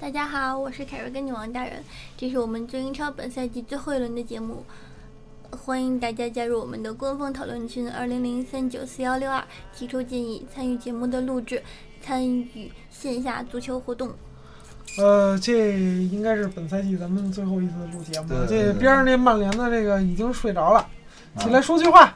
大家好，我是凯瑞跟女王大人，这是我们最英超本赛季最后一轮的节目，欢迎大家加入我们的官方讨论群二零零三九四幺六二，提出建议，参与节目的录制，参与线下足球活动。呃，这应该是本赛季咱们最后一次录节目了。对对对这边上那曼联的这个已经睡着了，起来说句话，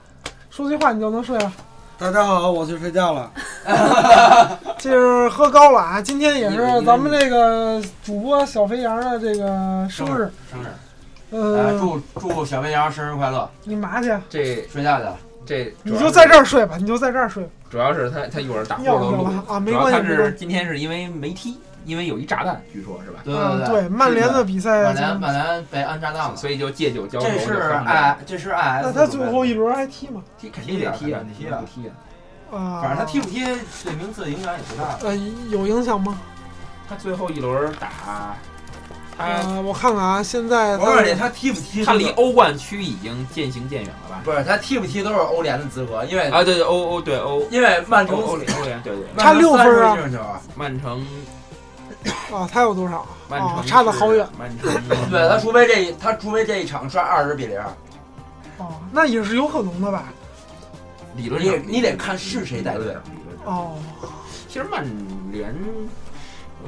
说句话你就能睡了。大家好，我去睡觉了。这是喝高了啊！今天也是咱们这个主播小肥羊的这个生日，生日，祝祝小肥羊生日快乐！你麻去？这睡觉去了，这你就在这儿睡吧，你就在这儿睡吧。主要是他他一会儿打呼噜录去了啊，没主要他关系，没关系。是今天是因为没踢，因为有一炸弹，据说是吧？对嗯，对对，曼联的比赛曼，联曼联被安炸弹了，所以就借酒浇愁。这是就放着 I 这是爱那他最后一轮还踢吗？踢肯定得踢啊，踢啊不踢啊。啊，反正他踢不踢对名次影响也不大。呃有影响吗？他最后一轮打他呃，我看看啊，现在我告诉你，他踢不踢他离欧冠区已经渐行渐远了吧？不是他踢不踢都是欧联的资格，因为啊，对对欧欧对欧因为曼城欧欧联欧联对对，差六分啊曼城30进球啊！曼城啊，他有多少？曼啊城，差的好远。曼城 对他除非这他除非这一场刷二十比零，哦，那也是有可能的吧？你理论上你得看是谁带队。哦，其实曼联，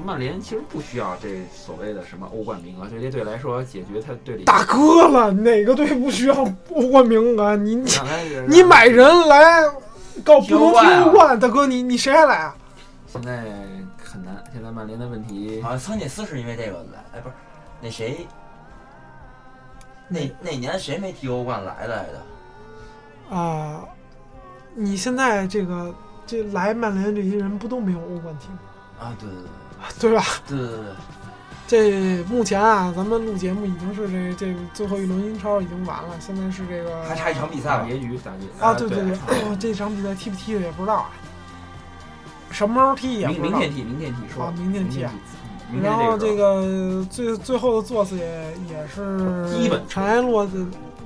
曼联其实不需要这所谓的什么欧冠名额，这些队来说，解决他队里大哥了，哪个队不需要欧冠名额？你你你买人来告不能踢欧冠，大哥你你谁还来啊？现在很难，现在曼联的问题好像桑切斯是因为这个来，哎，不是，那谁，那那年谁没踢欧冠来来的？啊，你现在这个这来曼联这些人不都没有欧冠踢吗？啊，对对对吧？对对对对这目前啊，咱们录节目已经是这这最后一轮英超已经完了，现在是这个，还差一场比赛吧？大结局，大结啊，对对对，哦这场比赛踢不踢的也不知道啊，什么时候踢也不知道。明明天踢，明天踢说啊明天踢啊明天然后这这个最最后的座次也也是基本尘埃落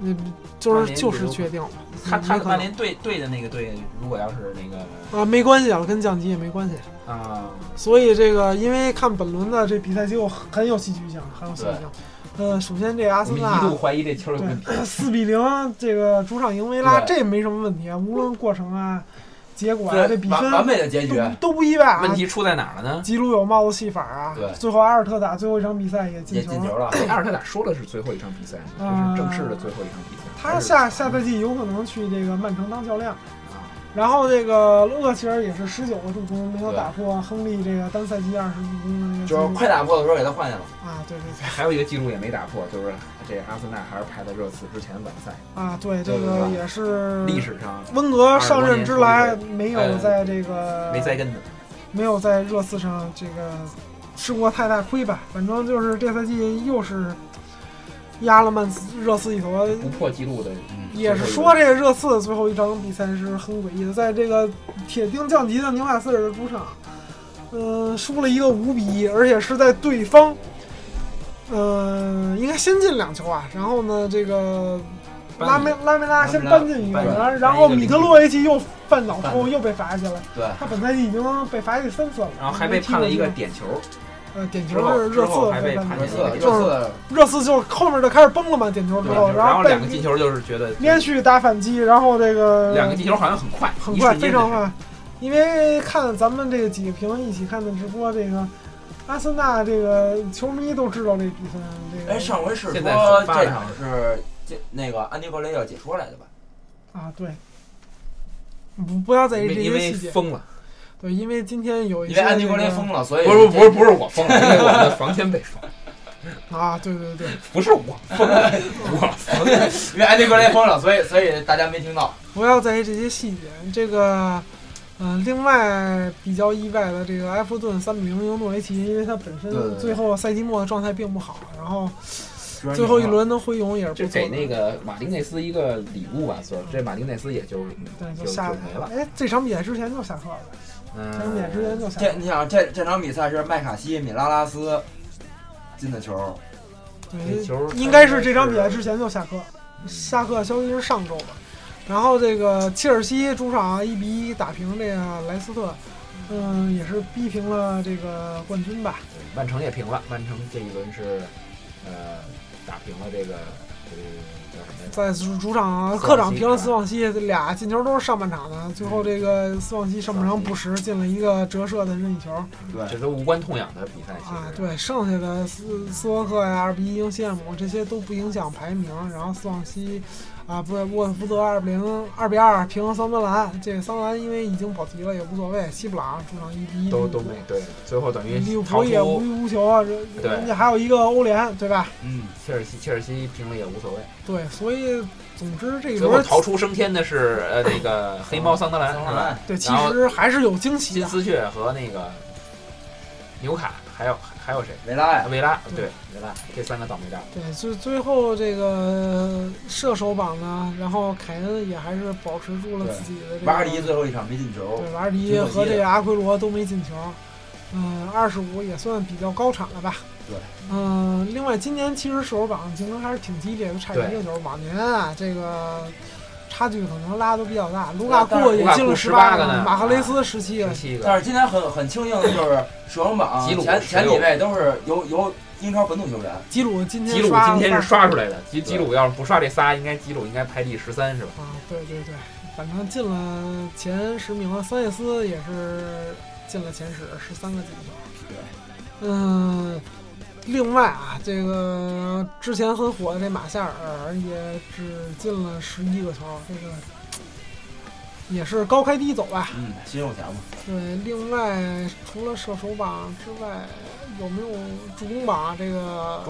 的，嗯，就是就是确定了。他他可能曼联队队的那个队，如果要是那个啊，没关系啊，跟降级也没关系。啊，所以这个，因为看本轮的这比赛结果很有戏剧性，很有戏剧性。呃，首先这阿森纳一度怀疑这球有问题。对四比零这个主场赢维拉，这没什么问题啊，无论过程啊、结果这比分完完美的结局。都都不意外啊。问题出在哪儿了呢？吉鲁有帽子戏法啊，对最后阿尔特打最后一场比赛也进球了。也进球了，阿尔特塔说了是最后一场比赛，这是正式的最后一场比赛。他下下赛季有可能去这个曼城当教练。啊然后这个厄齐尔也是十九个助攻，没有打破亨利这个单赛季二十助攻的那个就是快打破的时候给他换下了。啊，对对对还有一个记录也没打破，就是这阿森纳还是排在热刺之前晚赛，啊，对这个也是历史上温格上任之来没有呃在这个没栽跟头。没有在热刺上这个吃过太大亏吧？反正就是这赛季又是压了曼斯热刺一头，不破纪录的，也是说这个热刺最后一场比赛是很诡异的，在这个铁定降级的纽卡斯尔的主场，嗯、输了一个五比一，而且是在对方，嗯、应该先进两球啊，然后呢，这个拉梅拉梅拉先扳进一个，然后然后米特洛维奇又犯脑抽，又被罚下来，对，他本赛季已经被罚下去三次了，然后还被判了一个点球，呃点球是热刺就是热刺热刺就后面就开始崩了嘛，点球之后，然后两个进球就是觉得连续打反击，然后这个两个进球好像很快，很快，非常快。因为看咱们这个几个评一起看的直播，这个阿森纳这个球迷都知道这比赛，这个哎，上回是现在说这场是这那个安迪格雷要解说来的吧？啊对，不不要在意这些细节。疯了，对，因为今天有一些因为安迪格雷这个疯了，所以不是不是不是我疯了，因为我们的房间被封，啊，对对对，不是我疯了，我疯了。因为安迪格雷疯了，所以所以大家没听到。不要在意这些细节。这个，嗯、另外比较意外的，这个埃弗顿三比零赢诺维奇，因为他本身对对对最后赛季末的状态并不好，然后最后一轮能回勇也不错。给那个马丁内斯一个礼物吧，算是这马丁内斯也就对，就就下就没了。哎，这场比赛之前就下课了，这场比赛之前嗯，就下。这你想这这场比赛是麦卡锡、米拉拉斯进的球，对，这球应该是这场比赛之前就下课，下课消息是上周的。然后这个切尔西主场一比一打平这个莱斯特，嗯，也是逼平了这个冠军吧。曼城也平了，曼城这一轮是呃打平了这个这个？在主主场客场平了斯旺西，这俩进球都是上半场的。最后这个斯旺西上半场补时进了一个折射的任意球对，这都无关痛痒的比赛，啊。对，剩下的斯斯沃克呀、二比一赢西汉姆这些都不影响排名。然后斯旺西啊，不是沃特福德二比零、二比二平了桑德兰。这个桑德兰因为已经保级了也无所谓。西布朗主场一比一都都没对，最后等于利物浦也无欲无求啊，这人家还有一个欧联，对吧？嗯，切尔西，切尔西平了也无所谓。对，所以总之这一最后轮逃出升天的是呃那个黑猫桑德兰，桑德兰，对，其实还是有惊喜的。金丝雀和那个纽卡，还有还有谁？维拉呀，维拉，对对维拉，这三个倒霉蛋。对，最最后这个射手榜呢，然后凯恩也还是保持住了自己的这个。瓦尔迪最后一场没进球，对，瓦尔迪和这个阿奎罗都没进球。嗯，二十五也算比较高产了吧？对。嗯，另外今年其实射手榜竞争还是挺激烈的，差一个球。往年啊，这个差距可能拉都比较大。卢卡库也进了十八个马赫雷斯十七个十。七个，但是今天很很庆幸的就是射手榜前前几位都是由由英超本土球员，吉鲁今天吉鲁今天是刷出来的，吉吉鲁要是不刷这仨，应该吉鲁应该排第十三是吧？啊，对对对，反正进了前十名了。桑切斯也是进了前十，十三个进球。对，嗯，另外啊，这个之前很火的这马夏尔也只进了十一个球，这个也是高开低走吧。嗯，新手强嘛，对，另外除了射手榜之外，有没有助攻榜？这个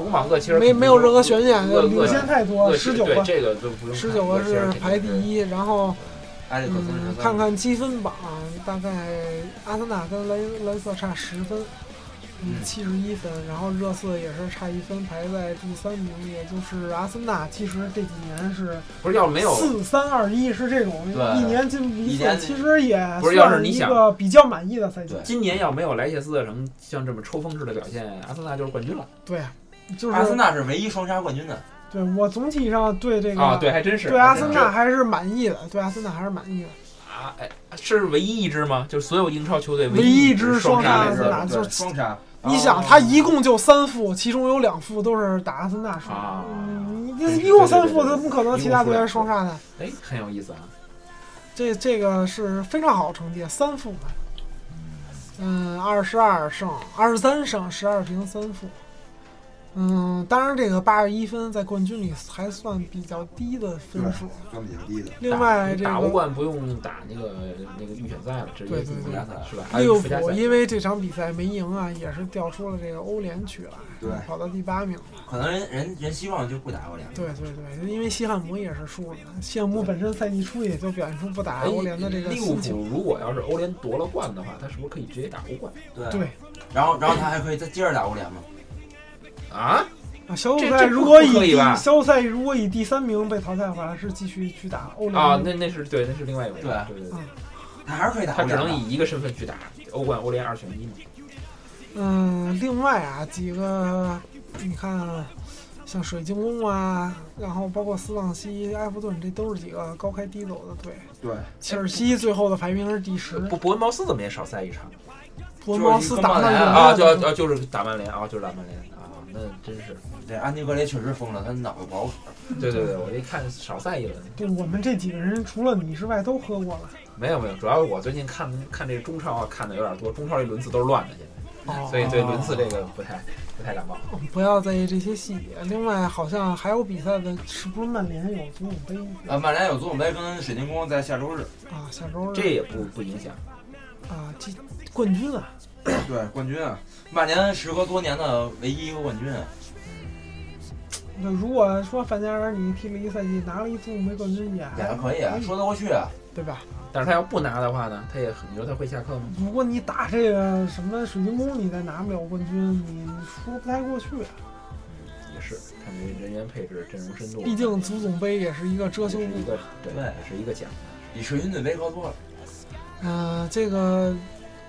没没有任何悬念，领先太多，十九个，这个就不用十九个是排第一，然后。嗯看看积分榜，大概阿森纳跟莱莱斯特差十分，七十一分，然后热刺也是差一分，排在第三名，也就是阿森纳。其实这几年是不是要是没有四三二一，是这种一年进步一次，其实也不是要是算一你想个比较满意的赛季。今年要没有莱切斯特城像这么抽风式的表现，阿森纳就是冠军了对，就是阿森纳是唯一双杀冠军的，对我总体上对这个啊！对，还真是对阿森纳还是满意的，对阿森纳还是满意的。啊，哎，是唯一一支吗？就是所有英超球队唯一一支支双双杀对，双杀，你想，他一共就三副，其中有两副都是打阿森纳输。的你一共三负，对对对怎么可能其他队员双杀呢？哎，很有意思啊。这这个是非常好的成绩，三负嘛。嗯，二十二胜，二十三胜，十二平三负。嗯，当然这个八十一分在冠军里还算比较低的分数。算比较低的。另外这打欧冠不用打那个那个预选赛了，直接对对进附加赛对是吧？利物浦。因为这场比赛没赢啊，也是掉出了这个欧联去了，对跑到第八名。可能人人人希望就不打欧联，对对对，因为西汉姆也是输了，西汉姆本身赛季初也就表现出不打哎欧联的这个利物。浦如果要是欧联夺了冠的话，他是不是可以直接打欧冠对对然后然后他还可以再接着打欧联嘛，啊？啊，小组赛如果以小组赛如果以第三名被淘汰的话，是继续去打欧联啊，那那是对，那是另外一回事。对对对对，他还是可以打他只欧联的。能以一个身份去打欧冠、欧联二选一嘛。嗯，另外啊，几个你看，像水晶宫啊，然后包括斯旺西、埃弗顿，这都是几个高开低走的队。对，切尔西最后的排名是第十，伯伯恩茅斯怎么也少赛一场伯恩茅斯打曼联啊？就啊就是打曼联啊，就是打曼联啊，那真是。这安迪格雷确实疯了，他脑子不好使。对对对，我一看少赛一轮。对，我们这几个人除了你之外都喝过了。没有没有，主要我最近看看这个中超啊，看的有点多，中超这轮次都是乱的现在，哦所以对轮次这个不太不太感冒。不要在意这些细节。另外，好像还有比赛的，是不是曼联有足总杯？啊，曼联有足总杯跟水晶宫在下周日。啊，下周日这也不不影响。啊，这冠军啊，对，冠军啊，曼联时隔多年的唯一一个冠军啊。那如果说范加尔你踢了一赛季，拿了一次总杯冠军也也还可以啊，说得过去啊。对吧？但是他要不拿的话呢，他也很你说他会下课吗？如果你打这个什么水晶宫，你再拿不了冠军，你说不太过去。啊也是看这人员配置、阵容深度，毕竟足总杯也是一个遮羞布。对，对也是一个奖，比世军队杯高多了。嗯、这个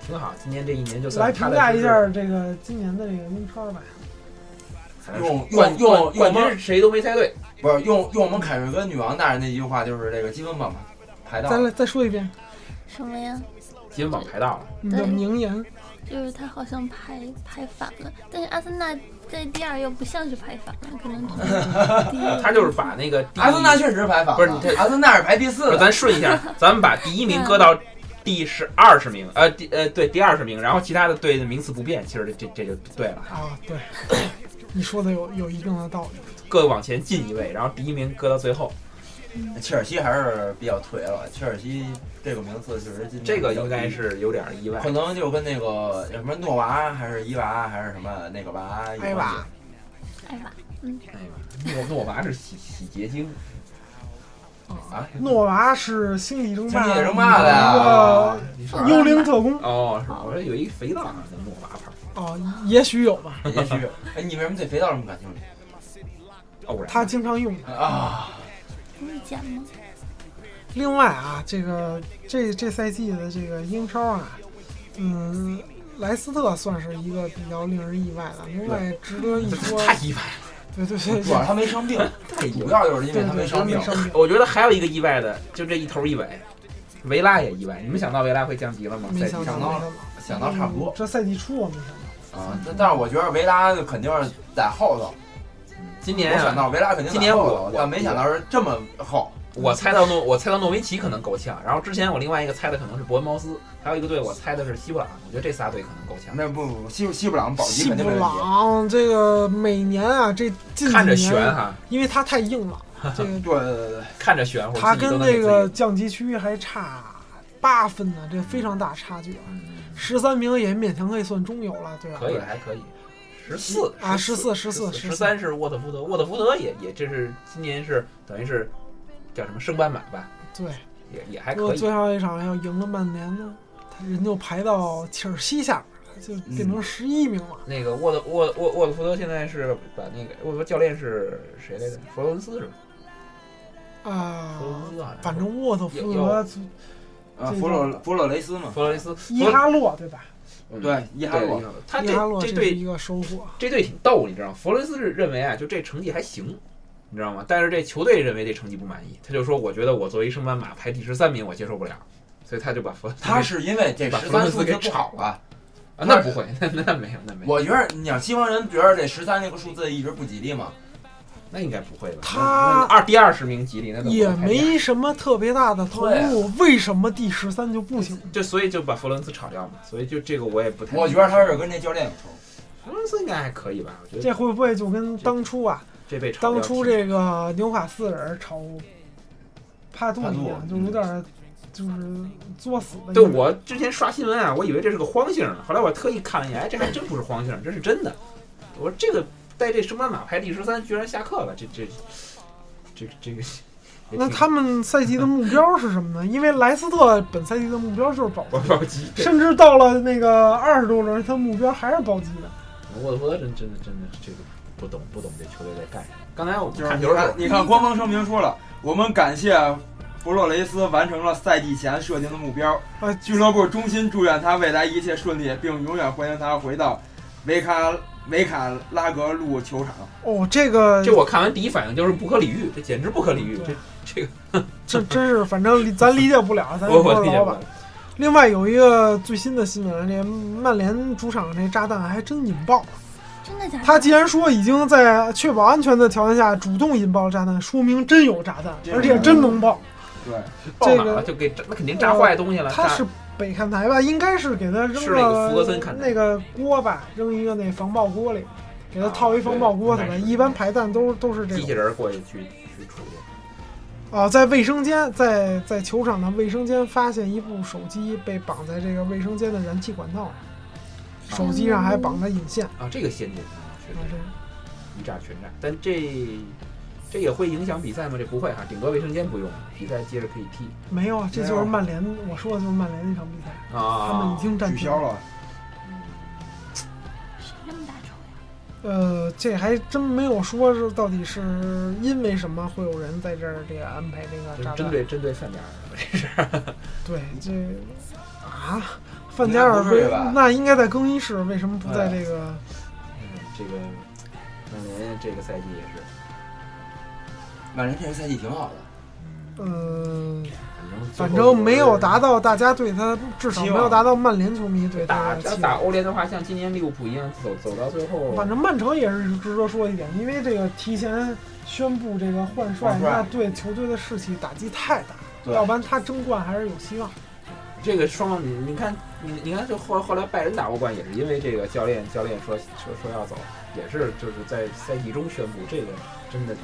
挺好。今年这一年就算来评价一下这个今年的这个英超吧。用冠用用冠军谁都没猜对。不是用用我们凯瑞跟女王大人那句话，就是这个积分榜排到再来再说一遍，什么呀？积分榜排到了，你的名言，就是他好像排排反了，但是阿森纳在第二又不像是排反了，可能 第一。他就是把那个阿森纳确实排反了，不是你这阿森纳是排第四咱顺一下，咱们把第一名搁到第十二十名，呃，第呃对第二十名，然后其他的队的名次不变，其实这这这就对了，啊，对，你说的有有一定的道理。各往前进一位，然后第一名搁到最后，切尔西还是比较颓了。切尔西这个名次确实今这个应该是有点意外可。能就跟那个什么诺娃还是伊娃还是什么那个娃有关埃娃系。哎吧，哎呀，诺诺娃是洗洗洁精啊诺娃是星际争霸星际争霸的呀呀，你说一个幽灵特工哦，是吧？我说有一肥皂叫诺娃牌，哦，也许有吧，也许有，哎，你为什么对肥皂这么感兴趣偶然。他经常用。啊？你讲吗？另外啊，这个这这赛季的这个英超啊，嗯，莱斯特算是一个比较令人意外的。另外值得一说，太意外了，对对对主要是他没生病。主要就是因为他没生病没。伤病。我觉得还有一个意外的，就这一头一尾，维拉也意外。你们想到维拉会降级了吗？没想到，赛季想到，想到差不多嗯这赛季初我没想到。啊，但但是我觉得维拉肯定是在后头。今年啊，我想到维拉肯定今年后头我我但没想到是这么后。我猜到诺，我猜到诺维奇可能够呛。然后之前我另外一个猜的可能是伯恩茅斯，还有一个队我猜的是西布朗。我觉得这仨队可能够呛。那不不，西西布朗保级西布肯定没问题。朗这个每年啊，这近几看着悬年，哈，因为他太硬了，这个对对对对，看着悬乎。他自己都跟那个降级区还差八分呢，这非常大差距啊！十三名也勉强可以算中游了，对吧？可以还可以。十四啊十14十14十三是沃特福德，沃特福德也也这是今年是等于是叫什么升班马吧，对，也也还如果可以。最后一场要赢了曼联呢，他人就排到切尔西下面了，就变成十一名了。那个沃特沃沃沃特福德现在是把那个沃特教练是谁来着？弗洛伦斯是吧？啊弗洛伦斯好像反正沃特福德啊，弗洛弗洛雷斯嘛，弗洛雷斯伊哈洛对吧？嗯对，伊哈洛伊，哈洛他这这队一个收获。这队挺逗，你知道吗？弗洛雷斯是认为啊，就这成绩还行，你知道吗？但是这球队认为这成绩不满意，他就说：“我觉得我作为升班马排第十三名，我接受不了。”所以他就把佛他 是因为这把十三数字不好了。啊，那不会，那那没有，那没有，我觉得你想西方人觉得这十三这个数字一直不吉利嘛？那应该不会吧？他二第二十名吉利，那怎么也没什么特别大的投入，为什么第十三就不行？就所以就把弗伦斯炒掉嘛，所以就这个我也不太。我觉得他是跟这教练有仇。弗伦斯应该还可以吧？我觉得这会不会就跟当初啊，这被炒当初这个纽卡斯尔炒帕杜一样，就有点儿就是作死的。对我之前刷新闻啊，我以为这是个荒姓呢，后来我特意看了一眼，哎，这还真不是荒姓，这是真的。我说这个带这升班马排第十三，居然下课了，这这这这个。那他们赛季的目标是什么呢？因为莱斯特本赛季的目标就是保级，我保级，甚至到了那个二十多轮，他目标还是保级的。沃特福德真真的真的这个不懂不懂这球队在干什么。刚才我就是看球看，你看官方声明说了，我们感谢弗洛雷斯完成了赛季前设定的目标，啊，俱乐部衷心祝愿他未来一切顺利，并永远欢迎他回到维卡维卡拉格路球场。哦，这个这我看完第一反应就是不可理喻，这简直不可理喻，这这个 这真是，反正理咱理解不了，咱也 我不是老板我理解不了。。另外有一个最新的新闻，这曼联主场这炸弹还真引爆。真的假的？他既然说已经在确保安全的条件下主动引爆炸弹，说明真有炸弹，而且真能爆。对，这个爆满了就给炸那肯定炸坏东西了。炸他是北看台吧？应该是给他扔个福格森看那个锅吧，扔一个那防爆锅里，给他套一防爆锅对吧？啊对应该是一般排弹都都是这种。机器人过去去去处理。哦，在卫生间，在在球场的卫生间发现一部手机被绑在这个卫生间的燃气管道上，手机上还绑着引线。啊，这个先进啊，确啊，实这一炸全炸。但这这也会影响比赛吗？这不会哈，顶多卫生间不用，比赛接着可以踢没有啊，这就是曼联，我说的就是曼联那场比赛，啊。他们已经暂停取消。了。谁那么大仇呀？呃，这还真没有说是到底是因为什么会有人在这儿这个安排这个炸弹。针针对针对范加尔，这是对，这啊，范加尔那应该在更衣室，为什么不在这个？嗯这个曼联这个赛季也是曼联这个赛季挺好的，嗯，反反正没有达到大家对他，至少没有达到曼联球迷对他打的期望。打欧联的话，像今年利物浦一样走走到最后，反正曼城也是值得说一点，因为这个提前宣布这个换帅，那对球队的士气打击太大，对要不然他争冠还是有希望。这个双方，你你看，你你看，就后后来拜仁打欧冠也是因为这个教练教练说说说要走，也是就是在赛季中宣布，这个真的，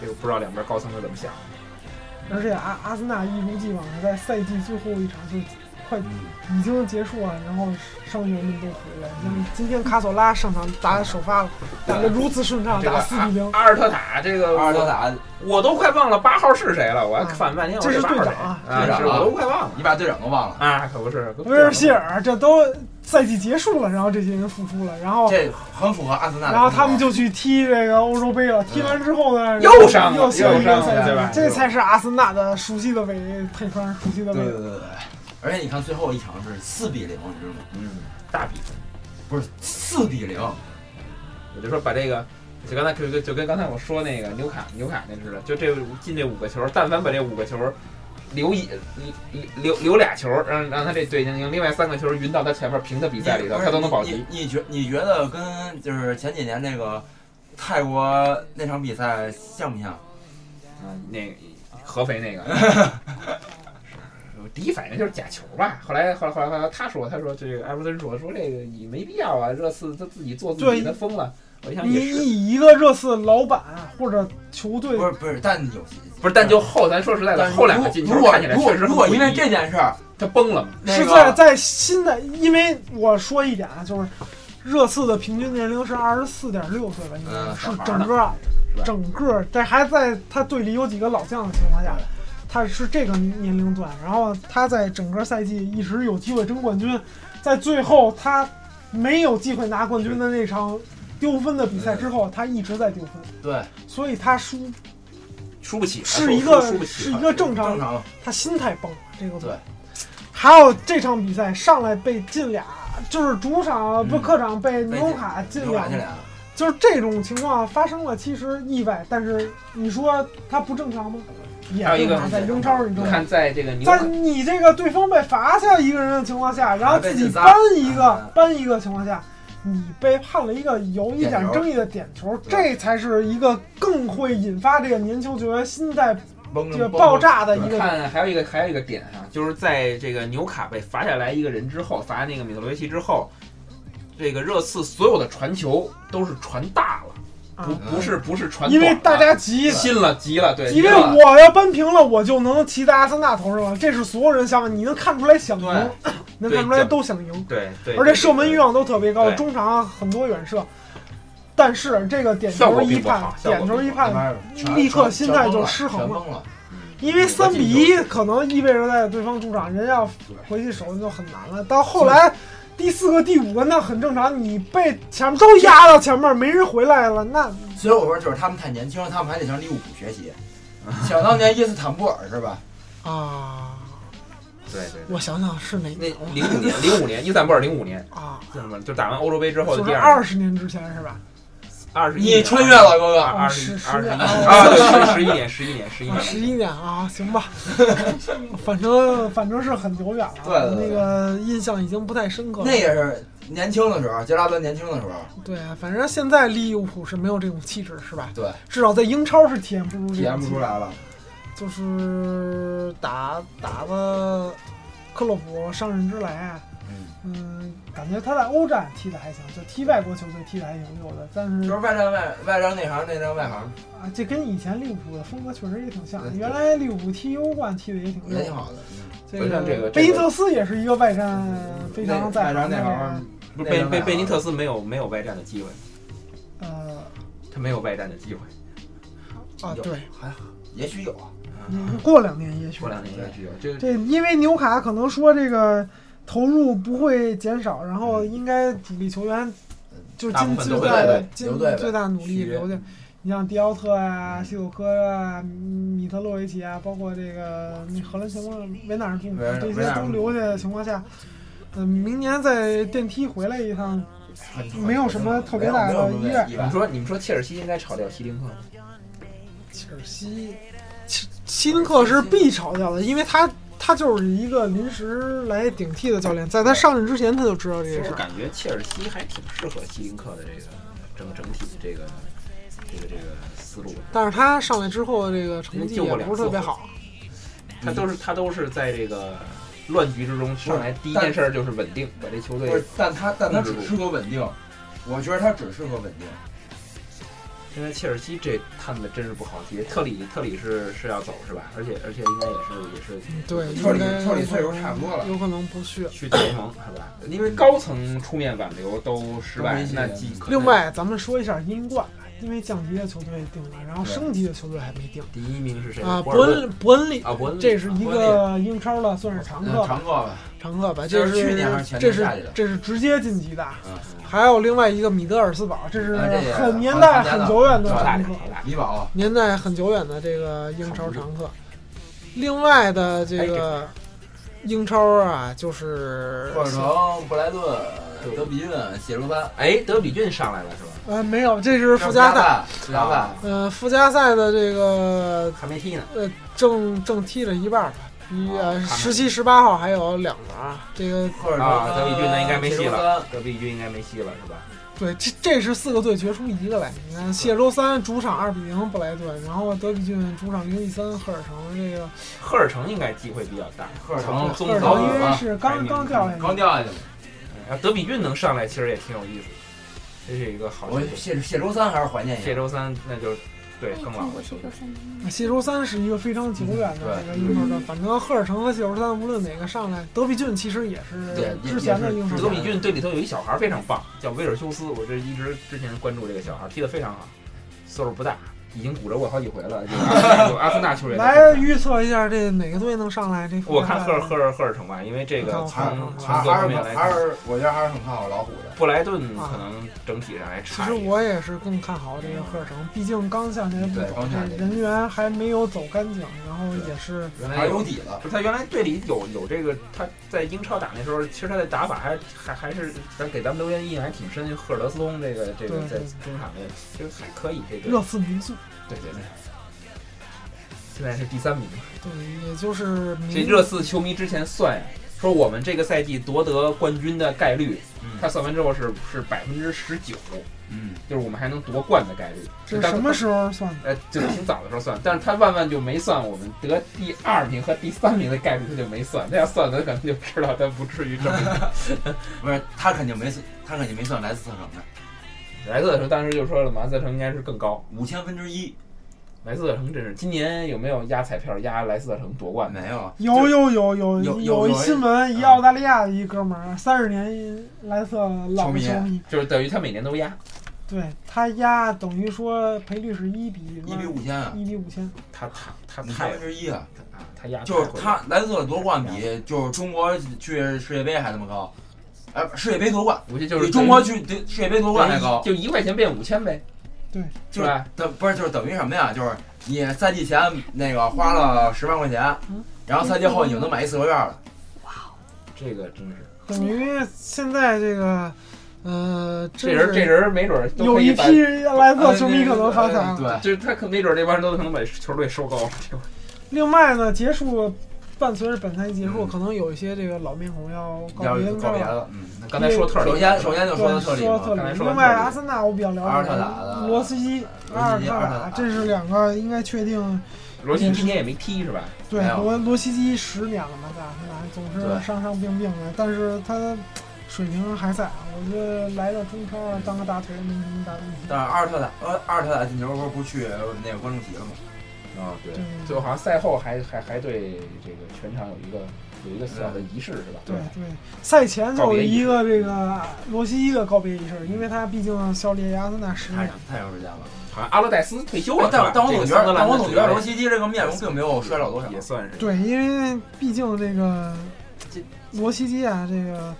这个不知道两边高层是怎么想的。而且阿阿森纳一如既往的在赛季最后一场就快嗯。已经结束了，然后伤员们都回来。像今天卡索拉上场打首发了，打得如此顺畅，打四比零，阿尔特塔这个阿尔特塔，我都快忘了八号是谁了，我还啊。翻半天，我这是队长啊队长啊。我都快忘了。你把队长都忘了，啊，可不是，威尔希尔这都赛季结束了，然后这些人复出了，然后这很符合阿森纳。然后他们就去踢这个欧洲杯了。踢完之后呢，又伤了又休一又伤了个赛季对吧？这才是阿森纳的熟悉的位配方，熟悉的位对对对，而且你看最后一场是四比零，你知道吗？嗯，大比分。不是四比零，我就说把这个，就刚才就就就跟刚才我说那个纽卡纽卡那似的，就这进这五个球，但凡把这五个球留一留留留俩球，让让他这队赢，另外三个球匀到他前面平的比赛里头，他都能保级。你你觉你觉得跟就是前几年那个泰国那场比赛像不像？啊，那合肥那个。我第一反应就是假球吧，后来后来后来后来他说他说这个艾弗森说说这个你没必要啊，热刺他自己做自己对他疯了。我一想你一个热刺老板或者球队不是不是，但有不是，但就后咱说实在的，后两个进球看起来确实很如果因为这件事儿，他崩了嘛。是在在新的，因为我说一点啊，就是热刺的平均年龄是二十四点六岁吧，应该嗯是整个整个这还在他队里有几个老将的情况下，他是这个年龄段，然后他在整个赛季一直有机会争冠军，在最后他没有机会拿冠军的那场丢分的比赛之后，他一直在丢分，对。所以他输输不起，是一个是一个正常正常。他心态崩了，这个。对。还有这场比赛上来被进俩，就是主场不嗯客场被被纽卡进俩，就是这种情况发生了，其实意外，但是你说他不正常吗？也还有一个在英超你知道吗？你看在这个纽在，你这个对方被罚下一个人的情况下，然后自己扳一个啊扳一个情况下，你被判了一个有一点争议的点球，这才是一个更会引发这个年轻球员心态崩这个爆炸的一个看还有一个还有一个点哈、就是在这个纽卡被罚下来一个人之后，罚那个米特罗维奇之后，这个热刺所有的传球都是传大了，啊不不是不是传因为大家急，信了急了，对，因为我要扳平了，我就能骑在阿森纳头上了。这是所有人想法，你能看出来想赢，能看出来都想赢，对对，而且射门欲望都特别高，中场很多远射。但是这个点球一判点球一判，全立刻心态就失衡了。因为三比一可能意味着在对方主场人要回去守就很难了。到后来第四个、第五个那很正常，你被前面都压到前面，没人回来了，那所以我说就是他们太年轻，他们还得向利物浦学习。想当年伊斯坦布尔是吧？啊，对对对，我想想是哪那年零五年零五年伊斯坦布尔零五年，啊？就什么就打完欧洲杯之后的就是第二二十年之前是吧？二十你穿越了，哥哥。二二十十年十二十十一年十一年十一啊，年，十一年啊，行吧，反正反正是很久远了，对对对。那个印象已经不太深刻了。那也是年轻的时候，杰拉德年轻的时候，对，反正现在利物浦是没有这种气质，是吧？对，至少在英超是体验不出体验不出，来了。就是打打的克洛普上任之来，嗯，嗯，感觉他在欧战踢的还行，就踢外国球队踢的还挺溜的，但是就是是外战外外战内行，内战外行，啊，这跟以前利物浦的风格确实也挺像的。原来利物浦踢欧冠踢的也挺也挺好的。这个贝尼特斯也是一个外战非常在外张行的内行，不是贝贝贝尼特斯没有没有外战的机会，呃他没有外战的机会，有啊对，还也许有啊。嗯过两年也许过两年也许有这这因为纽卡可能说这个投入不会减少，然后应该主力球员就尽最大的尽最大努力留下。你像迪奥特啊、西鲁科啊、米特洛维奇啊，包括这个那荷兰前锋维纳尔杜姆这些都留下的情况下，嗯，明年在电梯回来一趟，没有什么特别大的意外意你们说你们说切尔西应该炒掉希林克吗？切尔西，切希丁克是必炒掉的，因为他他就是一个临时来顶替的教练，在他上任之前他就知道这件事儿。我感觉切尔西还挺适合希林克的这个整整体的这个这个这个思路。但是他上来之后这个成绩也不是特别好。他都是他都是在这个乱局之中上来第一件事儿就是稳定，把这球队不是，但他但他只适合稳定，我觉得他只适合稳定。现在切尔西这摊的真是不好接，特里特里是是要走是吧？而且而且应该也是也是对，特里应该特里岁数差不多了有可能不去。去大联盟是吧？因为高层出面挽留都失败，那几另外，咱们说一下英冠，因为降级的球队定了，然后升级的球队还没定。第一名是谁？啊。伯恩伯恩利啊，伯恩利。这是一个英超的，算是常客吧，常客吧，常客吧。这是是去年还是前这是年下去的。这是直接晋级的。嗯，还有另外一个米德尔斯堡，这是很年代很很久远的常客，米堡。年代很久远的这个英超常客。另外的这个英超啊，就是霍尔城、布莱顿、德比郡、谢卢班，哎，德比郡上来了是吧？呃没有，这是附加赛。附加赛，呃，附加赛的这个还没踢呢。呃正正踢了一半儿吧，一十七、十八号还有两个啊。这个赫尔城、啊，德比郡那应该没戏了，德比郡应该没戏了是吧？对，这这是四个队决出一个来。你看，谢周三主场二比零布莱顿，然后德比郡主场零比三赫尔城。这个赫尔城应该机会比较大，赫尔城中赫尔早城因为啊是刚刚掉下去，刚掉下去了。啊，德比郡能上来其实也挺有意思，这是一个好球我队。谢谢周三还是怀念一下。谢周三那就对更老看过的球队。谢周三谢周三是一个非常久远的一个英超的，反正赫尔城和谢周三无论哪个上来，德比郡其实也对是之前的英超。德比郡队里头有一小孩非常棒，叫威尔修斯，我这一直之前关注这个小孩，踢得非常好，岁数不大，已经鼓着过好几回了。有阿森纳球员来预测一下这哪个队能上来？这我看赫尔赫尔赫尔城吧，因为这个从还从还还是各方面来看，还是，我觉得还是很看好老虎的。布莱顿可能整体上还其差其。实我也是更看好这个赫尔城，毕竟刚下来不久对刚下，来这人员还没有走干净，然后也是还原来有有底了。不是他原来队里有有这个，他在英超打那时候，其实他的打法还还还是咱给咱们留言印象还挺深。赫尔德斯通这个这个在中场的，其实还可以。这个热刺民宿，对对对，现在是第三名。对，也就是这热刺球迷之前算呀，说我们这个赛季夺得冠军的概率，他算完之后是是百分之十九，嗯，就是我们还能夺冠的概率。这是什么时候算的？呃，就是挺早的时候算，但是他万万就没算我们得第二名和第三名的概率，他就没算。他要算，他可能就知道他不至于这么。不是，他肯定没算，他肯定没算莱斯特城的莱斯特城当时就说了，马斯特城应该是更高。五千分之一，莱斯特城真是今年有没有压彩票压莱斯特城夺冠？没有，有有有有有有一新闻，一啊澳大利亚的一哥们儿，三十年莱斯特老球迷球迷，就是等于他每年都压，对他压等于说赔率是一比一比五千啊，一比五千，他他他五太千分之一啊，啊，他压就是他莱斯特夺冠比就是中国去世界杯还那么高，哎，世界杯夺冠我觉得就是比中国去世界杯夺冠还高，就一块钱变五千呗，对，就是吧？等不是就是等于什么呀？就是你赛季前那个花了十万块钱嗯，然后赛季后你就能买一四合院了。哇这个真是，等于现在这个呃，这人这人没准有一批莱斯特球迷可能发财了。对，就是他可没准儿这帮人都可能把球队收购了。另外呢，结束伴随着本赛季结束，嗯可能有一些这个老面孔要告别。告别了，嗯。刚才说特里，首先首先就对，说到特里嘛，说特里。刚才说另外，阿森纳我比较了阿尔解特塔的罗西基、阿尔特西阿尔特塔，这是两个应该确定。罗西今年也没踢是吧？对，罗罗西基十年了嘛，在阿森纳总是伤伤病病的，但是他水平还在。我觉得来到中超啊当个大腿没什么大问题。但是阿尔特塔，呃，阿尔特塔进球不是不去那个观众席了吗？啊，对对最后好像赛后还还还对这个全场有一个有一个小的仪式是吧？对对，赛前就有一个这个罗西基的告别仪式，因为他毕竟效力阿森纳十年太长。太长时间了。好像阿勒代斯退休了，但但我总觉得，但我总觉得罗西基这个面容并没有衰老多少。也算是对，因为毕竟这个这罗西基啊，这个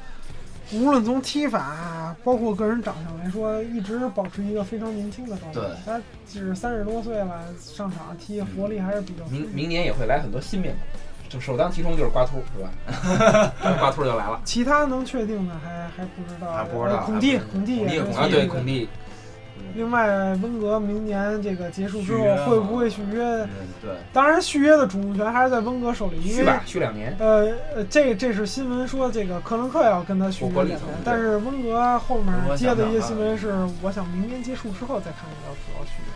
无论从踢法啊，包括个人长相来说，一直保持一个非常年轻的状态对。他只是三十多岁了，上场踢活力还是比较足。明明年也会来很多新面孔，就首当其冲就是瓜秃是吧？瓜秃就来了其他能确定的还还不知道。还不知道呃孔蒂孔蒂孔蒂，另外，温格明年这个结束之后会不会续约？嗯，对，当然，续约的主动权还是在温格手里，因为续吧，续两年。呃呃，这这是新闻说这个克伦克要跟他续约两年但是温格后面接的一些新闻是，我想明年结束之后再看要不要续约。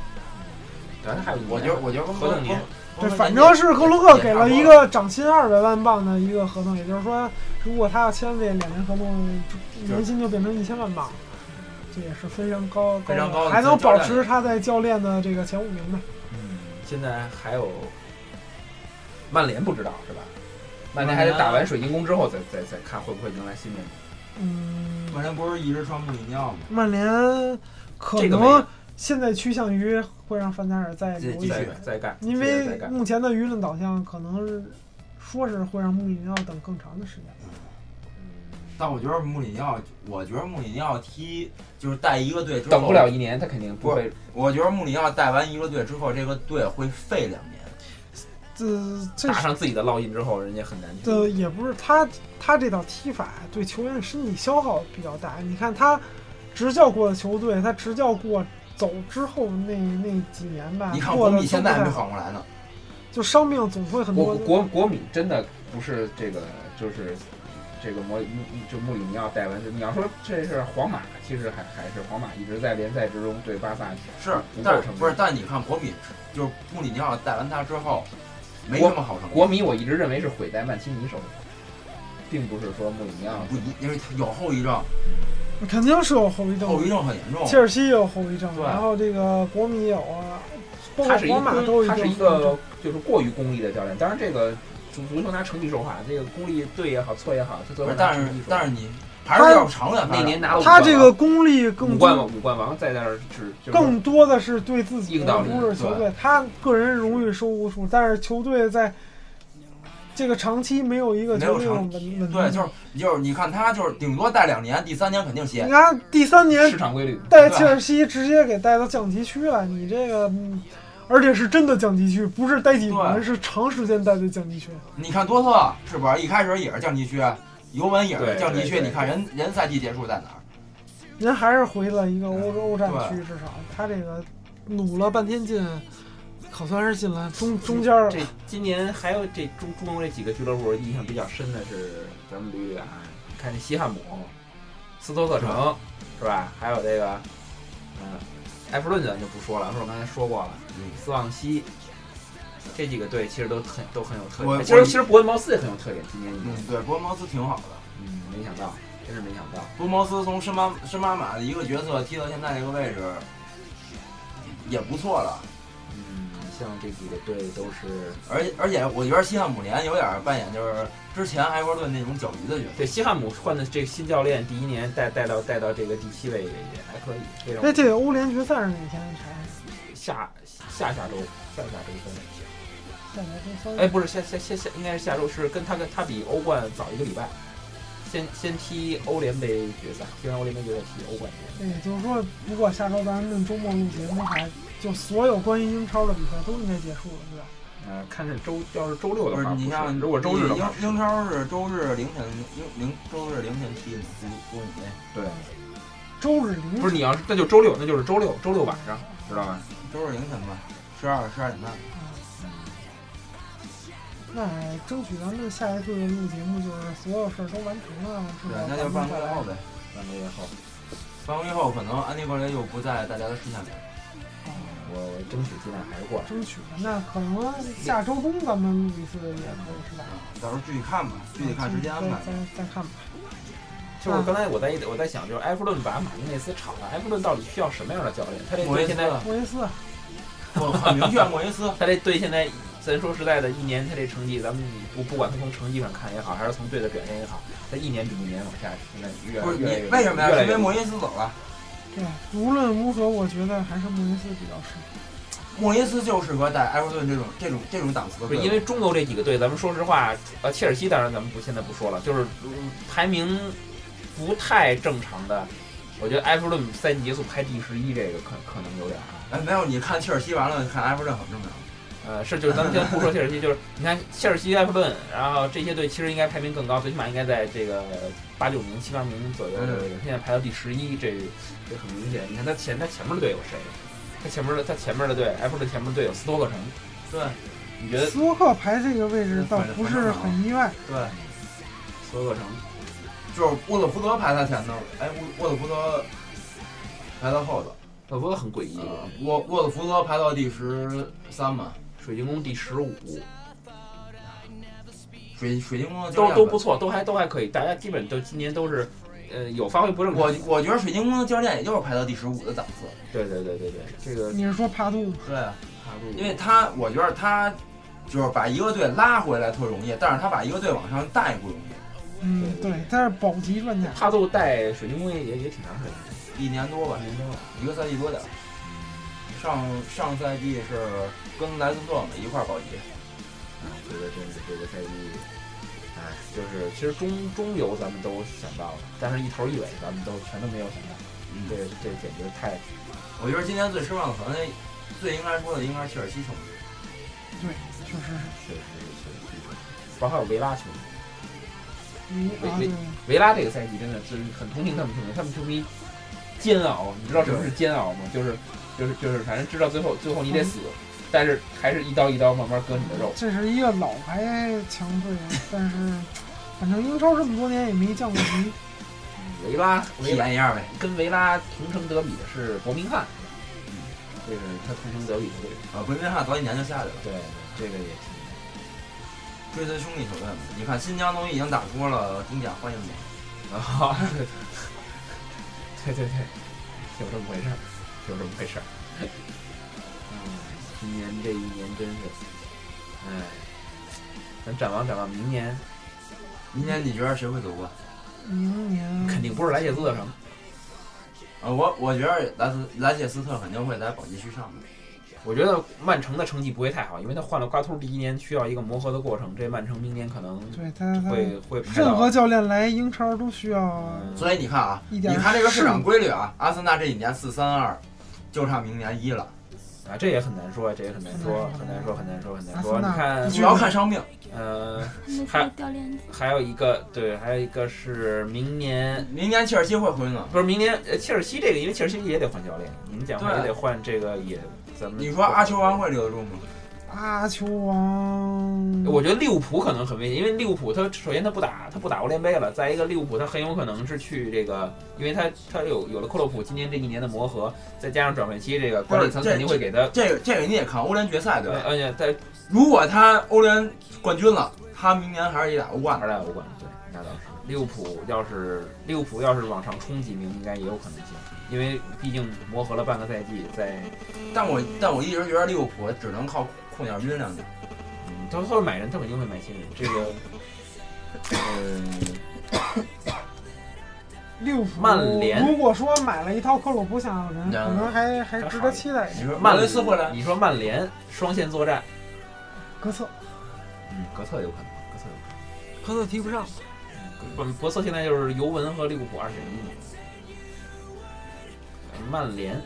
咱还有我觉得我觉得合同年对，反正是克伦克给了一个涨薪二百万镑的一个合同，也就是说，如果他要签这两年合同，年薪就变成一千万镑，这也是非常高非常高的还能保持他在教练的这个前五名的。嗯，现在还有曼联不知道是吧？曼联还得打完水晶宫之后再再再看会不会迎来新面孔。嗯，曼联不是一直传穆里尼奥吗？曼联可能现在趋向于会让范加尔再留一继续再，再干，因为。目前的舆论导向可能是说是会让穆里尼奥等更长的时间。但我觉得穆里尼奥，我觉得穆里尼奥踢就是带一个队之后，等不了一年，他肯定不会。我觉得穆里尼奥带完一个队之后，这个队会废两年。这这是打上自己的烙印之后，人家很难去。这也不是他他这套踢法对球员的身体消耗比较大。你看他执教过的球队，他执教过走之后那那几年吧，你看国米现在还没缓过来呢。就伤病总会很多。国国国米真的不是这个，就是这个莫就穆里尼奥带完，你要说这是皇马，其实还还是皇马一直在联赛之中对巴萨是不，够但是成功不是？但你看国米，就是穆里尼奥带完他之后，没国什么好成绩。国米，我一直认为是毁在曼奇尼手里，并不是说穆里尼奥不一，因为他有后遗症，肯定是有后遗症，后遗症很严重。切尔西也有后遗症，对然后这个国米也有啊，包括他是一皇马都个他是一个就是过于功利的教练。当然，这个足足球拿成绩说话，这个功力对也好，错也好，他最后不是，但是拿成绩说话但是你还是要长远发展。那年拿了他这个功力更多五冠王，五冠王在那儿是就是更多的是对自己不是球队。他个人荣誉收无数，但是球队在这个长期没有一个没有长稳。对，就是就是你看他就是顶多带两年，第三年肯定歇你。看第三年市场规律。带切尔西直接给带到降级区了，你这个，嗯而且是真的降级区，不是待几年，对是长时间待在降级区。你看多特是不是一开始也是降级区，尤文也是降级区？你看人人赛季结束在哪儿？人还是回了一个欧洲欧战区，对至少他这个努了半天劲，可算是进了中中间了。这今年还有这中中国这几个俱乐部印象比较深的是，咱们捋捋啊，你看这西汉姆、斯托克城是吧？还有这个，嗯、埃弗顿咱就不说了，埃弗顿刚才说过了，斯旺西。这几个队其实都很都很有特点，其实其实伯恩茅斯也很有特点。今年一年嗯，，对，伯恩茅斯挺好的。嗯，没想到，真是没想到。伯恩茅斯从申巴申巴马的一个角色踢到现在这个位置，也不错了。嗯，像这几个队都是而且而且，我觉得西汉姆联有点扮演就是之前埃弗顿那种搅局的角色。对西汉姆换的这个新教练，第一年带带到带到这个第七位也也还可以，非常哎，这个欧联决赛是哪天查？下下下周下下周三。下下周三。哎，不是下下下下，应该是下周是跟他跟他比欧冠早一个礼拜，先先踢欧联杯决赛，踢完欧联杯决赛踢欧冠决赛。就是说，如果下周咱们周末录节目的话，就所有关于英超的比赛都应该结束了，对吧？呃，看是周要是周六的话，不你像如果周日的话英英超是周日凌晨英凌周日凌晨踢的，公公里对，周日凌不是你要是那就周六，那就是周六周六晚上，知道吧？周日凌晨吧，十二十二点半。那争取咱们下一次录节目就是所有事儿都完成了，至对，那就半个月后呗。半个月后，半个月后可能安迪格雷又不在大家的视线里。我我争取尽量还是过来。争取。那可能下周中咱们录一次也可以，是吧？到时候具体看吧，具体看时间安排。再再再看吧。就是刚才我在我在想，就是埃弗顿把马丁内斯炒了，埃弗顿到底需要什么样的教练？他这莫耶斯队现在，莫耶斯，我很明确，莫耶斯。他这队现在，咱说实在的，一年他这成绩，咱们不不管他从成绩上看也好，还是从队的表现也好，他一年比一年往下，现在越不是你来越为什么呀？因为莫耶斯走了。对，无论如何，我觉得还是莫耶斯比较适合。莫耶斯就适合在埃弗顿这种这种这种档次的不是队。因为中游这几个队，咱们说实话，呃，切尔西当然咱们不现在不说了，就是、嗯排名不太正常的，我觉得埃弗顿赛季结束排第十一，这个可可能有点儿啊。哎，没有，你看切尔西完了，看埃弗顿很正常。呃，是，就是咱们先不说切尔西，就是你看切尔西、埃弗顿，然后这些队其实应该排名更高，最起码应该在这个八九名、七八名左右的位置，现在排到第十一，这这很明显。你看他前他前面的队有谁？他前面的他前面的队，埃弗顿前面的队有斯托克城，对你觉得斯托克排这个位置倒不是很意外，对，斯托克城就是沃特福德排他前头，哎，沃沃特福德排到后头，沃特福德很诡异，呃沃沃特福德排到第十三嘛，水晶宫第十五，水水晶宫都都不错，都还都还可以，大家基本都今年都是。呃，有发挥不正常。我我觉得水晶宫的教练也就是排到第十五的档次。对对对对对，这个你是说帕杜？对，帕杜，因为他我觉得他就是把一个队拉回来特容易，但是他把一个队往上带不容易。嗯，对，他是保级专家。帕杜带水晶宫也也也挺长时间，一年多吧，一年多，一个赛季多点儿。上上赛季是跟莱斯特嘛一块儿保级。啊，这个真是这个赛季。哎，就是其实中中游咱们都想到了，但是一头一尾咱们都全都没有想到。嗯，这这简直太……我觉得今年最失望的可能最应该说的应该是切尔西球迷。对，确实是确实是切尔西球迷，包括还有维拉球迷。维维维拉这个赛季真的是很同情他们球迷，他们球迷煎熬，你知道什么是煎熬吗？就是就是就是，反正知道最后最后你得死。但是还是一刀一刀慢慢割你的肉。这是一个老牌强队，但是反正英超这么多年也没降过级。维拉体验一下呗。跟维拉同城德比的是伯明翰，嗯，这是他同城德比的队。啊，伯明翰早几年就下去了。对，这个也挺。追随兄弟球队嘛，你看新疆都已经打出了中甲欢迎你。啊，对对对，有这么回事儿，有这么回事儿。今年这一年真是，哎，咱展望展望明年。明年你觉得谁会夺冠？明年肯定不是莱切斯特城。啊，我我觉得莱斯莱切斯特肯定会在保级区上面。我觉得曼城的成绩不会太好，因为他换了瓜秃，第一年需要一个磨合的过程。这曼城明年可能对他会会任何教练来英超都需要。所以你看啊，你看这个市场规律啊，阿森纳这几年四三二，就差明年一了。啊，这也很难说，这也很难说，很难说，很难说，很难说。你看，主要看伤病。呃，还还有一个，对，还有一个是明年，明年切尔西会回暖？不是明年，呃，切尔西这个，因为切尔西也得换教练，你们讲话也得换，这个也咱们。你说阿丘王会留得住吗？阿球王，我觉得利物浦可能很危险，因为利物浦他首先他不打他不打欧联杯了，再一个利物浦他很有可能是去这个，因为他他有有了克洛普今年这一年的磨合，再加上转会期这个管理层肯定会给他这个这个你也看欧联决赛对吧？而且在如果他欧联冠军了，他明年还是得打欧冠，还是打欧冠，对，那倒是。利物浦要是利物浦要是往上冲几名，应该也有可能性，因为毕竟磨合了半个赛季，在。但我但我一直觉得利物浦只能靠。控点运量的，嗯，到后面买人，他肯定会买新人。这个，嗯，利物浦曼联如果说买了一套克鲁普下的人，可能还还值得期待。你说曼雷斯回来，你说曼联双线作战，格策，嗯，格策有可能，格策有可能，格策提不上。不，博策现在就是尤文和利物浦二选一。曼联。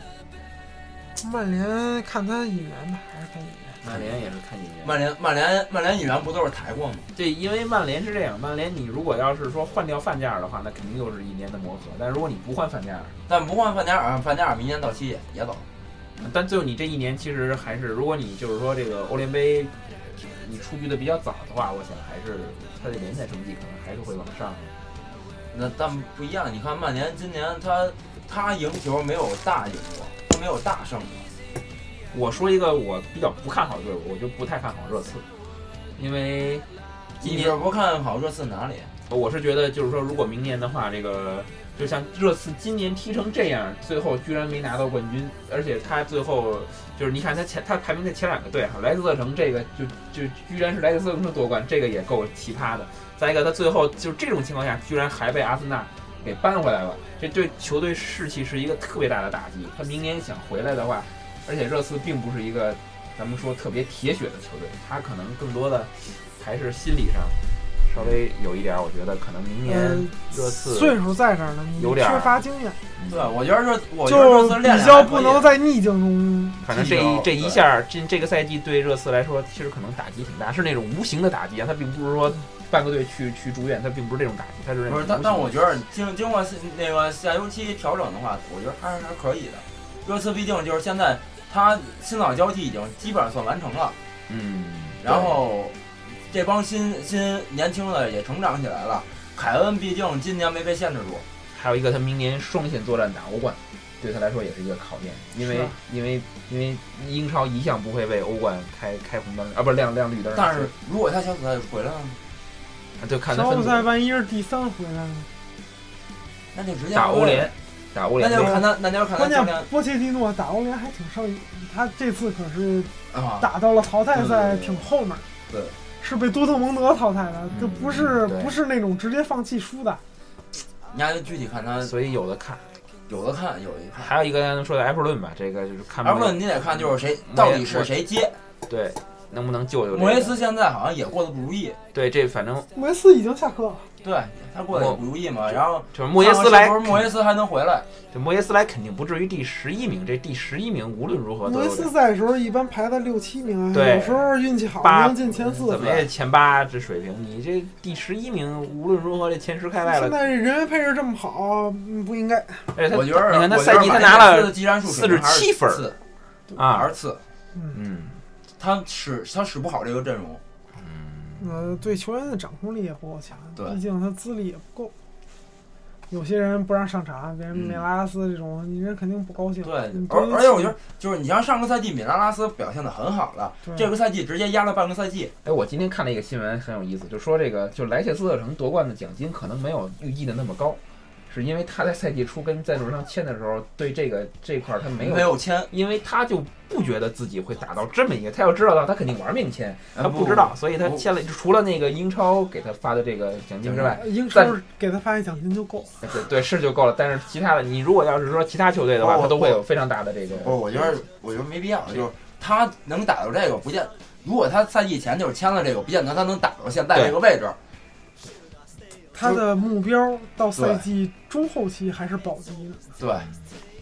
曼联看他引援吧，还是看引援。曼联也是看引援。曼联曼联曼联引援不都是抬过吗？对，因为曼联是这样，曼联你如果要是说换掉范加尔的话，那肯定又是一年的磨合。但如果你不换范加尔，但不换范加尔，范加尔明年到期也也走。但最后你这一年其实还是，如果你就是说这个欧联杯你出局的比较早的话，我想还是他的联赛成绩可能还是会往上。那但不一样，你看曼联今年他他赢球没有大赢过。他没有大胜。我说一个我比较不看好的队伍，我就不太看好热刺，因为今年不看好热刺哪里？我是觉得就是说，如果明年的话，这个就像热刺今年踢成这样，最后居然没拿到冠军，而且他最后就是你看他前他排名在前两个队哈，莱斯特城这个就就居然是莱斯特城夺冠，这个也够奇葩的。再一个，他最后就这种情况下，居然还被阿森纳。给扳回来了，这对球队士气是一个特别大的打击。他明年想回来的话，而且热刺并不是一个咱们说特别铁血的球队，他可能更多的还是心理上稍微有一点儿，我觉得可能明年呃，热刺岁数在这儿呢，有点儿缺乏经验，对，我觉得热，我觉得热就刺练比较不能在逆境中。反正这一这一下儿，这这个赛季对热刺来说，其实可能打击挺大，是那种无形的打击啊，他并不是说半个队去去住院，他并不是这种打击，他是那种不是，但无形的但我觉得经经过那个下游期调整的话，我觉得还是还是可以的。热刺毕竟就是现在他新老交替已经基本上算完成了，嗯，然后这帮新新年轻的也成长起来了。凯恩毕竟今年没被限制住，还有一个他明年双线作战打欧冠，对他来说也是一个考验，因为啊。因为因为英超一向不会为欧冠开开红灯啊，不是亮亮绿灯，但是如果他小组赛回来了，就看他分组。小组赛万一是第三回来呢？那就直接打欧联，打欧联那个那就看他，那就看他关键波切蒂诺打欧联还挺上瘾，他这次可是啊，打到了淘汰赛对对对挺后面，对，是被多特蒙德淘汰的，这不是对不是那种直接放弃输的。你还得具体看他所以有的看。有的看，有。还有一个刚才说的埃弗顿吧，这个就是看埃弗顿你得看就是谁到底是谁接。对能不能救救这个莫耶斯现在好像也过得不如意，对这反正梅斯已经下课了，对他过得不如意嘛。然后就是莫耶斯来莫耶斯还能回来？这莫耶斯来肯定不至于第十一名，这第十一名无论如何都梅有点斯在的时候一般排在六七名啊，对有时候运气好八能进前四怎。么也前八这水平，你这第十一名无论如何这前十开外了现，在人员配置这么好，嗯不应该。而且他我觉得，你看他赛季他拿了技战术水平还是47分啊还是次，嗯，嗯他使他使不好这个阵容。嗯呃，对球员的掌控力也不够强，对毕竟他资历也不够。有些人不让上场，别人米拉拉斯这种，你人肯定不高兴。对，而而且我觉得，就是你像上个赛季米拉拉斯表现的很好了，这个赛季直接压了半个赛季。哎，我今天看了一个新闻，很有意思，就说这个，就莱切斯特城夺冠的奖金可能没有预计的那么高，是因为他在赛季初跟赞助商签的时候，对这个这块儿他没有，没有签，因为他就不觉得自己会打到这么一个，他要知道到他肯定玩命签，他呃不知道，所以他签了，除了那个英超给他发的这个奖金之外，英超给他发一奖金就够了。对对是就够了。但是其他的，你如果要是说其他球队的话，他都会有非常大的这个。不，我觉得我觉得没必要，就是他能打到这个，不见如果他赛季前就是签了这个，不见得他能打到现在这个位置。他的目标到赛季中后期还是保级的。对，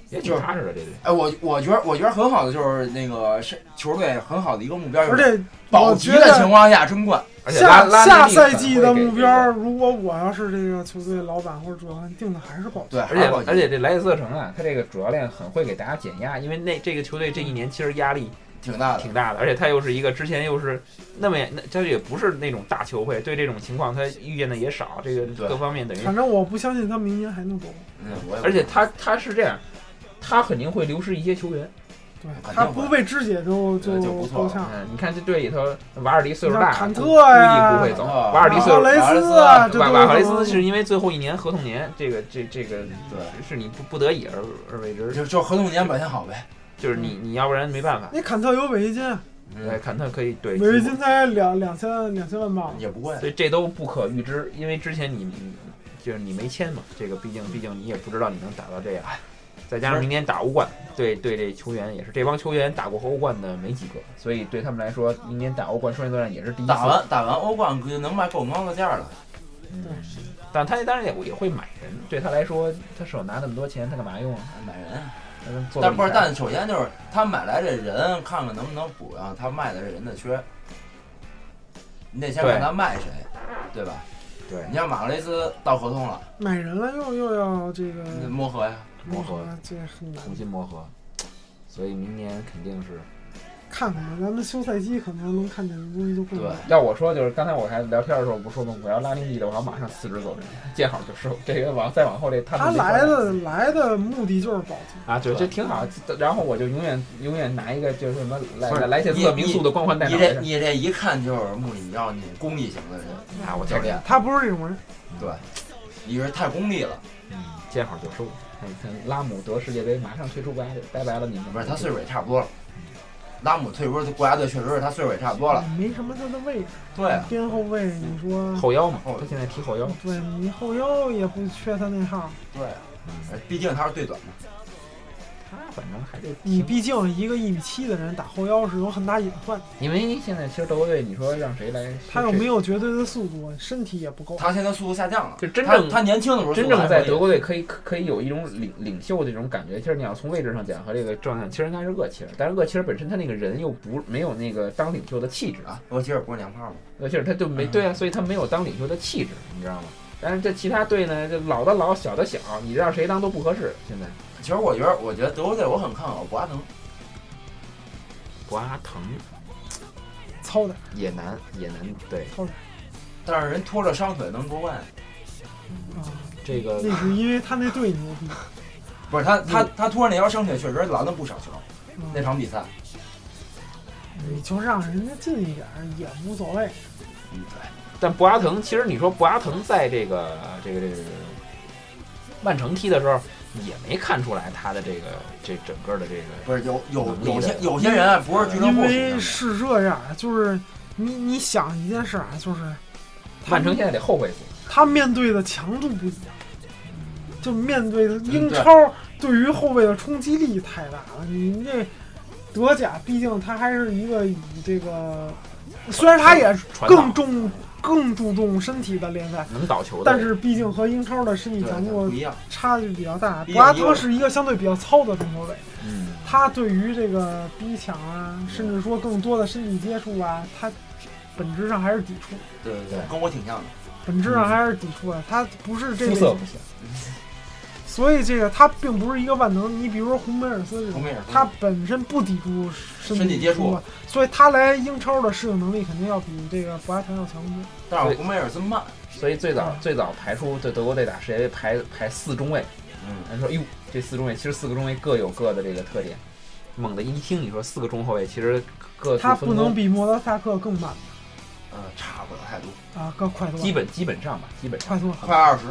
也挺踏实的这队。哎，我我觉得我觉得很好的就是那个是球队很好的一个目标，而且保级的情况下争冠。而且拉下下赛季的目标，如果我要是这个球队老板或者主教练，定的还是保级。对，而且而且这莱切斯特城啊，他这个主教练很会给大家减压，因为那这个球队这一年其实压力挺大的。挺大的，而且他又是一个之前又是那么那他也不是那种大球会，对这种情况他遇见的也少，这个各方面等于，反正我不相信他明年还能走。嗯，我也而且他他是这样，他肯定会流失一些球员。对他不被肢解就对就不错够呛。嗯，你看这队里头，瓦尔迪岁数大，坎特呀估计不会走。啊瓦尔迪岁数瓦雷斯瓦瓦雷斯是因为最后一年合同年，这个这这个对，是你不不得已而而为之，就就合同年表现好呗。就是你你要不然没办法。你坎特有违约金，对，嗯，坎特可以对，违约金才两两千两千万镑。也不贵。所以这都不可预知，因为之前你你就是你没签嘛，这个毕竟毕竟你也不知道你能打到这样，再加上明年打欧冠，对对这球员也是，这帮球员打过欧冠的没几个，所以对他们来说，明年打欧冠双线作战也是第一次。打完打完欧冠就能卖够高的价了。嗯，但他当然也也会买人，对他来说，他手拿那么多钱，他干嘛用啊？买人，他能做但不是，但首先就是他买来这人，看看能不能补上他卖的这人的缺。你得先看他卖谁，对吧？对你像马克雷斯到合同了，买人了又又要这个磨合呀。磨合这很难。重新磨合，所以明年肯定是。看看吧，咱们休赛期可能能看见的东西就更多。要我说，就是刚才我还聊天的时候不说吗？我要拉丁裔的，我要马上辞职走人，见好就收。这个往再往后这他他来的来的目的就是保级。啊，对，对这挺好。然后我就永远永远拿一个就是什么莱不是莱切斯特民宿的光环带你这你这一看就是穆里尼奥那种功利型的人，啊，我教教练，他不是这种人，对，你是太功利了。嗯，见好就收。拉姆得世界杯，马上退出国家队，拜拜了你们。不是他岁数也差不多了，拉姆退出国家队确实是他岁数也差不多了。没什么他的位置。对啊，边后卫，你说后腰嘛，后他现在踢后腰。对你后腰也不缺他那号，对啊，毕竟他是队短嘛。他反正还是你毕竟一个一米七的人打后腰是有很大隐患，因为现在其实德国队，你说让谁来，他又没有绝对的速度，身体也不够。他现在速度下降了，就真正他年轻的时候真正在德国国队可以可可以有一种领领袖的这种感觉。其实你要从位置上讲和这个状态，其实应该是厄齐尔，但是厄齐尔本身他那个人又不没有那个当领袖的气质啊，厄，齐尔不是娘炮吗？厄齐尔他就没嗯对啊，所以他没有当领袖的气质，你知道吗？但是这其他队呢，就老的老，小的小，你让谁当都不合适。现在其实我觉得，我觉得德国队我很看好博阿滕，博阿滕操的，也难也难，对，但是人拖着伤腿能夺冠，嗯啊！这个那是因为他那队牛逼。不是他他他拖着那条伤腿确实拦了不少球，那嗯，场比赛。你就让人家进一点也无所谓。嗯，对，但博阿滕，其实你说博阿滕在这个这个这个曼城踢的时候，也没看出来他的这个这整个的这个不是有有有些有些人啊不是俱乐因为是这样，就是你你想一件事啊，就是曼城现在得后悔死。他面对的强度不一样，就面对的英超对于后卫的冲击力太大了。你这德甲，毕竟它还是一个以这个，虽然它也更重更注重身体的联赛，能倒球的，但是毕竟和英超的身体强度不一样。差距比较大。博阿滕是一个相对比较糙的中后卫，嗯，他对于这个逼抢啊，甚至说更多的身体接触啊，他本质上还是抵触，对对对跟我挺像的。本质上还是抵触啊，他不是这个肤色不行。所以这个他并不是一个万能。你比如说红梅尔斯这种，红梅尔斯他本身不抵触身身体接触触，所以他来英超的适应能力肯定要比这个博阿滕要强得多。但是红梅尔斯慢，所以最早最早排出对德国队打世界杯排排四中卫，嗯，人说哟，这四中卫其实四个中卫各有各的这个特点。猛的一听你说四个中后卫，其实各他不能比莫德萨克更慢呃，差不了太多，啊，更快多了，基本基本上吧，基本上快多。快二十。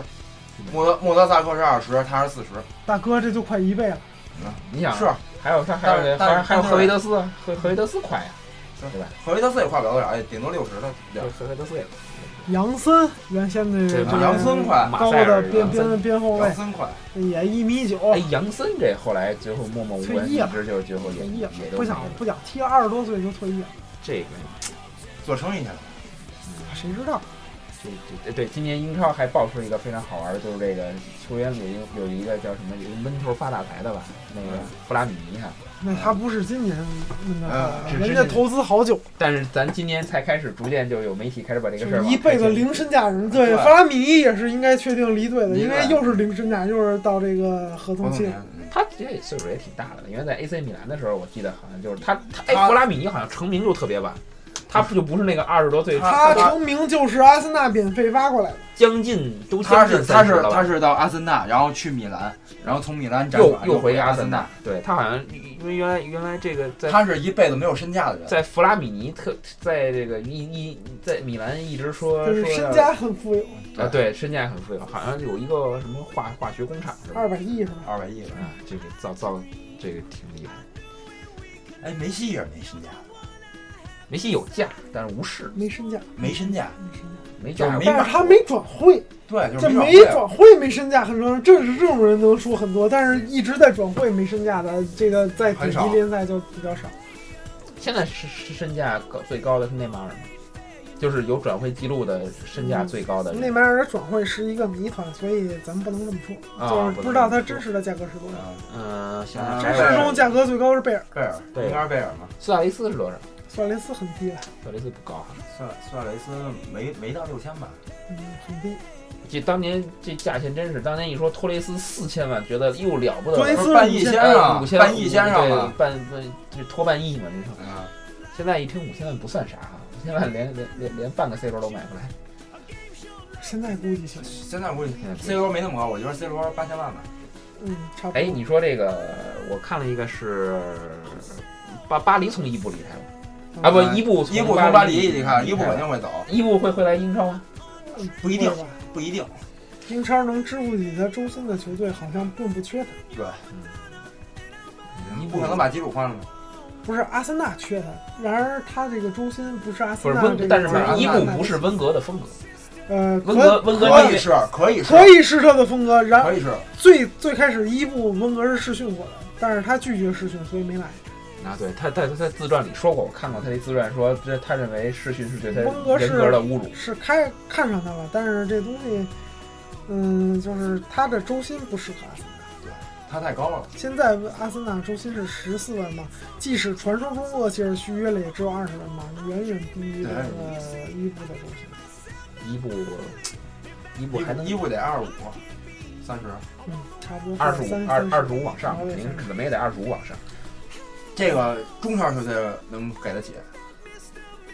莫德莫德萨克是二十，他是四十。大哥，这就快一倍了。嗯你想是还有他还有还还有但是赫维德斯，赫赫维德斯快呀，对吧？赫维德斯也快不了多少，哎，顶多六十的量赫。赫维德斯也杨森原先的杨森快高的边边边后卫杨森快，也一米九，哎，杨森这后来最后默默无闻，退役了一直就是最后也也，不想不想踢，二十多岁就退役了，这个做生意去了。谁知道？这这对，今年英超还爆出一个非常好玩的，就是这个球员里有一个有一个叫什么，有一个闷头发大财的吧，那个弗拉米尼哈。那他不是今年那个嗯，是是人家投资好久，但是咱今年才开始逐渐就有媒体开始把这个事儿一辈子零身价人。对，对弗拉米尼也是应该确定离队的，因为又是零身价，又是到这个合同期年，他这岁数也挺大的了，因为在 AC 米兰的时候，我记得好像就是他他哎，弗拉米尼好像成名就特别晚，他不就不是那个二十多岁，他他成名就是阿森纳免费挖过来的，将近都他将近是他是30了吧他是到阿森纳，然后去米兰，然后从米兰辗转又又回阿纳森纳。，对他好像因为原来原来这个在他是一辈子没有身价的人。在弗拉米尼特在这个一一在米兰一直说就是说要身家很富有，啊，对，身价很富有，好像有一个什么化化学工厂是吧？二百亿是吧？二百亿了。啊，这个造造这个挺厉害。哎，梅西也是没身价的，梅西有价，但是无市，没身价，没身价。没身价，没价就是没但是他没转会，对，就是没没转会没身价很重要。正是这种人能说很多，但是一直在转会没身价的，这个在顶级联赛就比较少。现在是是身价高最高的是内马尔吗？就是有转会记录的身价最高的人内马尔的转会是一个谜团，所以咱们不能这么说，啊就是不知道他真实的价格是多少。嗯，想啊想真实中价格最高是贝尔，贝尔，对应该是贝尔嘛。苏亚雷斯是多少？苏亚雷斯很低了，苏亚雷斯不高哈。苏苏亚雷斯没没到六千吧？嗯，很低。这当年这价钱真是，当年一说托雷斯四千万，觉得又了不得了。托雷斯半亿先生五，千半亿先生。半半这托半亿嘛，你说。啊，现在一听五千万不算啥哈，五千万连连连连半个 C 罗都买不来。现在估计行，现在估计现在 C 罗没那么高，我觉得 C 罗八千万吧。嗯，差不多。哎，你说这个，我看了一个是巴巴黎从伊布离开了啊，不，伊布伊布从巴黎黎你看，伊布肯定会走，伊布会会来英超吗？嗯不一定？不一定。英超能支付起他周薪的球队好像并不缺他，对，你不可能把基础换了吗？不是阿森纳缺他。然而他这个周薪不是阿森纳这个，，温但是阿森伊布不是温格的风格，呃，温格可温格可以是，可以是，可以是他的风格。然可以是。最最开始伊布温格是试训过的，但是他拒绝试训，所以没来。啊，对他他他在自传里说过，我看过他那自传说，这他认为试训是对他温格是人格的侮辱。是开看上他了，但是这东西，嗯，就是他的周薪不适合阿森纳。对他太高了。现在阿森纳周薪是十四万镑，即使传说中厄齐尔续约了，也只有二十万镑，远远低于这个伊布的周薪。伊布，伊布还能伊布得二十五，三十。嗯，差不多二十五三二二十五往上，肯定是怎么也得二十五往上这个中超球队能给得起，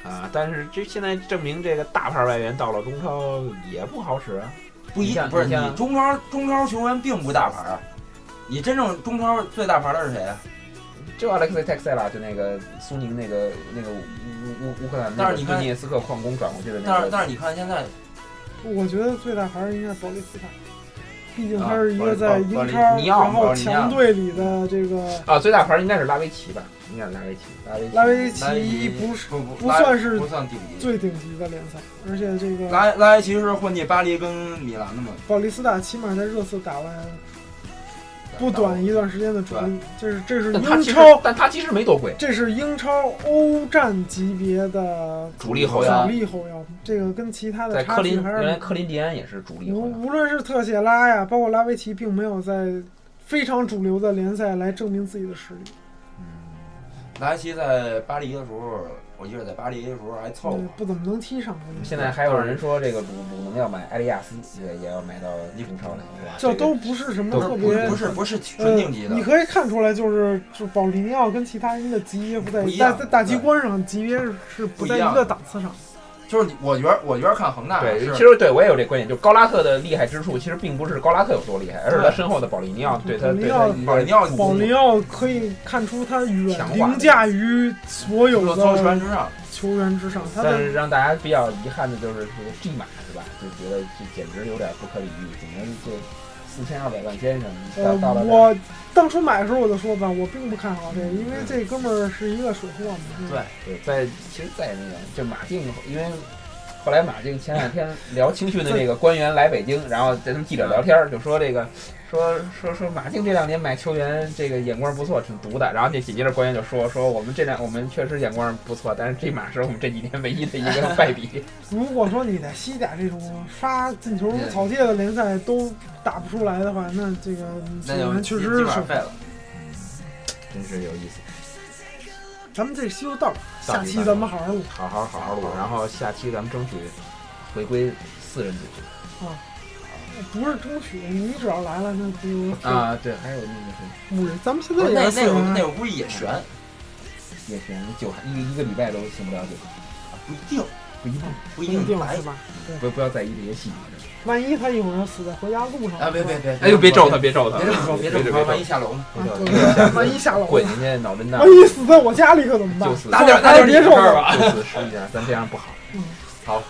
啊。但是这现在证明这个大牌外援到了中超也不好使啊。不一你像不是你中超中超球员并不大牌啊，你真正中超最大牌的是谁啊？就 Alexei Texela，就那个苏宁那个那个乌乌乌克兰那个但是你看顿涅斯克矿工转过去的那个，但是但是你看现在我觉得最大牌儿应该是保利斯塔，毕竟他啊是一个在英超，然后强队里的这个啊，最大牌应该是拉维奇吧？应该是拉维奇，拉维奇。拉维奇奇不是不不不算是不算顶级。最顶级的联赛，而且这个拉拉维奇是混迹巴黎跟米兰的嘛？保利斯塔起码在热刺打完不短一段时间的主力，这是这是英超，但他其实没多贵，这是英超欧战级别的主力后腰主力后腰，这个跟其他的在科林差距还是原来克林迪安也是主力后腰。无无论是特谢拉呀，包括拉维奇，并没有在非常主流的联赛来证明自己的实力。嗯拉维奇在巴黎的时候，我记得在巴黎的时候还凑合嗯，不怎么能踢上。现在还有人说这个鲁鲁能要买埃利亚斯，也也要买到中超来，哇这都不是什么特别不是不是纯顶级的你，可以看出来，就是就保利尼奥跟其他人的级别不在不一样在在大局观上级别是不在一个档次上。就是我觉得我觉得看恒大对，其实对我也有这观点，就高拉特的厉害之处，其实并不是高拉特有多厉害，而是他身后的保利尼奥对他对他保利尼奥保利尼奥保利尼奥可以看出他远凌驾于所有的球员之上，球员之上，但是让大家比较遗憾的就是这个 G 马是吧？就觉得这简直有点不可理喻，怎么这四千二百万先生呃到到了我当初买的时候我就说吧，我并不看好这个，因为这哥们儿是一个水货嘛。对对，在其实，在那个就马竞，因为后来马竞前两天聊青训的那个官员来北京，然后跟他们记者聊天儿，就说这个说说说马竞这两年买球员这个眼光不错，挺毒的。然后这紧接着官员就说说我们这两我们确实眼光不错，但是这马是我们这几年唯一的一个败笔。如果说你在西甲这种杀进球如草芥的联赛都打不出来的话，那这个那球员确实是废了。真是有意思，咱们这期就到这儿，到这儿下期咱们好好录。好好好好录，然后下期咱们争取回归四人组不是争取，你只要来了，那就啊，对，还有那个谁。五人。咱们现不在也是四人啊，那个估计也悬，也行，九一个一个礼拜都行不了九，不一定不一定，不一定来是吧？不不要在意这些细节。万一他一会儿要死在回家路上啊！别别别！哎呦，别咒他，别咒他，别这么说，别这么说，万一下楼呢？啊别咒他，万一下楼滚了，人家脑震荡万，一死在我家里可怎么办就？死那点那就是你的事儿吧。就死十一家，咱这样不好好。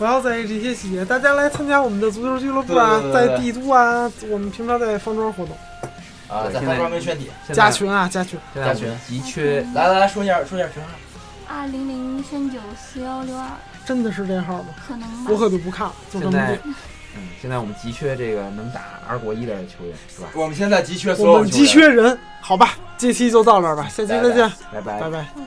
不要在意这些细节，大家来参加我们的足球俱乐部啊，对对对对在帝都啊，我们平常在方庄活动，啊，在方庄跟宣体，加，群啊，加群。加群急缺来来来说一下说一下群号。二零零三九四幺六二，真的是这号吗？可能吧我。可就不看了，就这么现在定。，嗯，现在我们急缺这个能打二国一的球员，是吧？我们现在急缺所我们急缺人，好吧，这期就到这儿吧，下期再见，拜拜拜。拜。嗯